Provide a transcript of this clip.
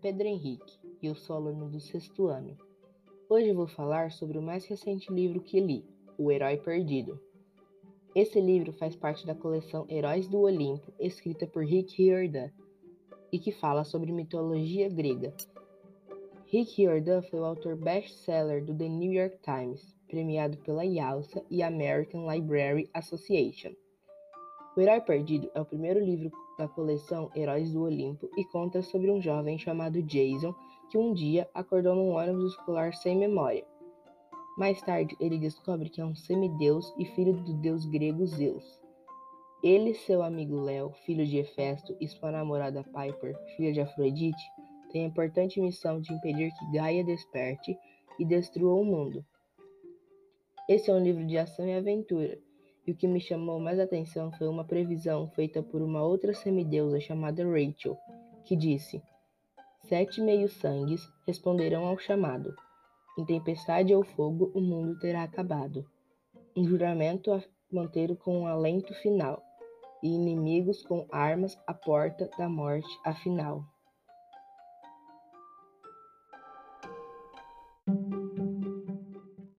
Pedro Henrique e eu sou aluno do sexto ano. Hoje vou falar sobre o mais recente livro que li, O Herói Perdido. Esse livro faz parte da coleção Heróis do Olimpo, escrita por Rick Riordan, e que fala sobre mitologia grega. Rick Riordan foi o autor best-seller do The New York Times, premiado pela IALSA e American Library Association. O Herói Perdido é o primeiro livro da coleção Heróis do Olimpo e conta sobre um jovem chamado Jason que um dia acordou num ônibus escolar sem memória. Mais tarde, ele descobre que é um semideus e filho do deus grego Zeus. Ele seu amigo Léo, filho de Hefesto, e sua namorada Piper, filha de Afrodite, têm a importante missão de impedir que Gaia desperte e destrua o mundo. Esse é um livro de ação e aventura e o que me chamou mais atenção foi uma previsão feita por uma outra semideusa chamada Rachel, que disse: Sete meio-sangues responderão ao chamado. Em tempestade ou fogo o mundo terá acabado. Um juramento a manter com um alento final, e inimigos com armas à porta da morte afinal.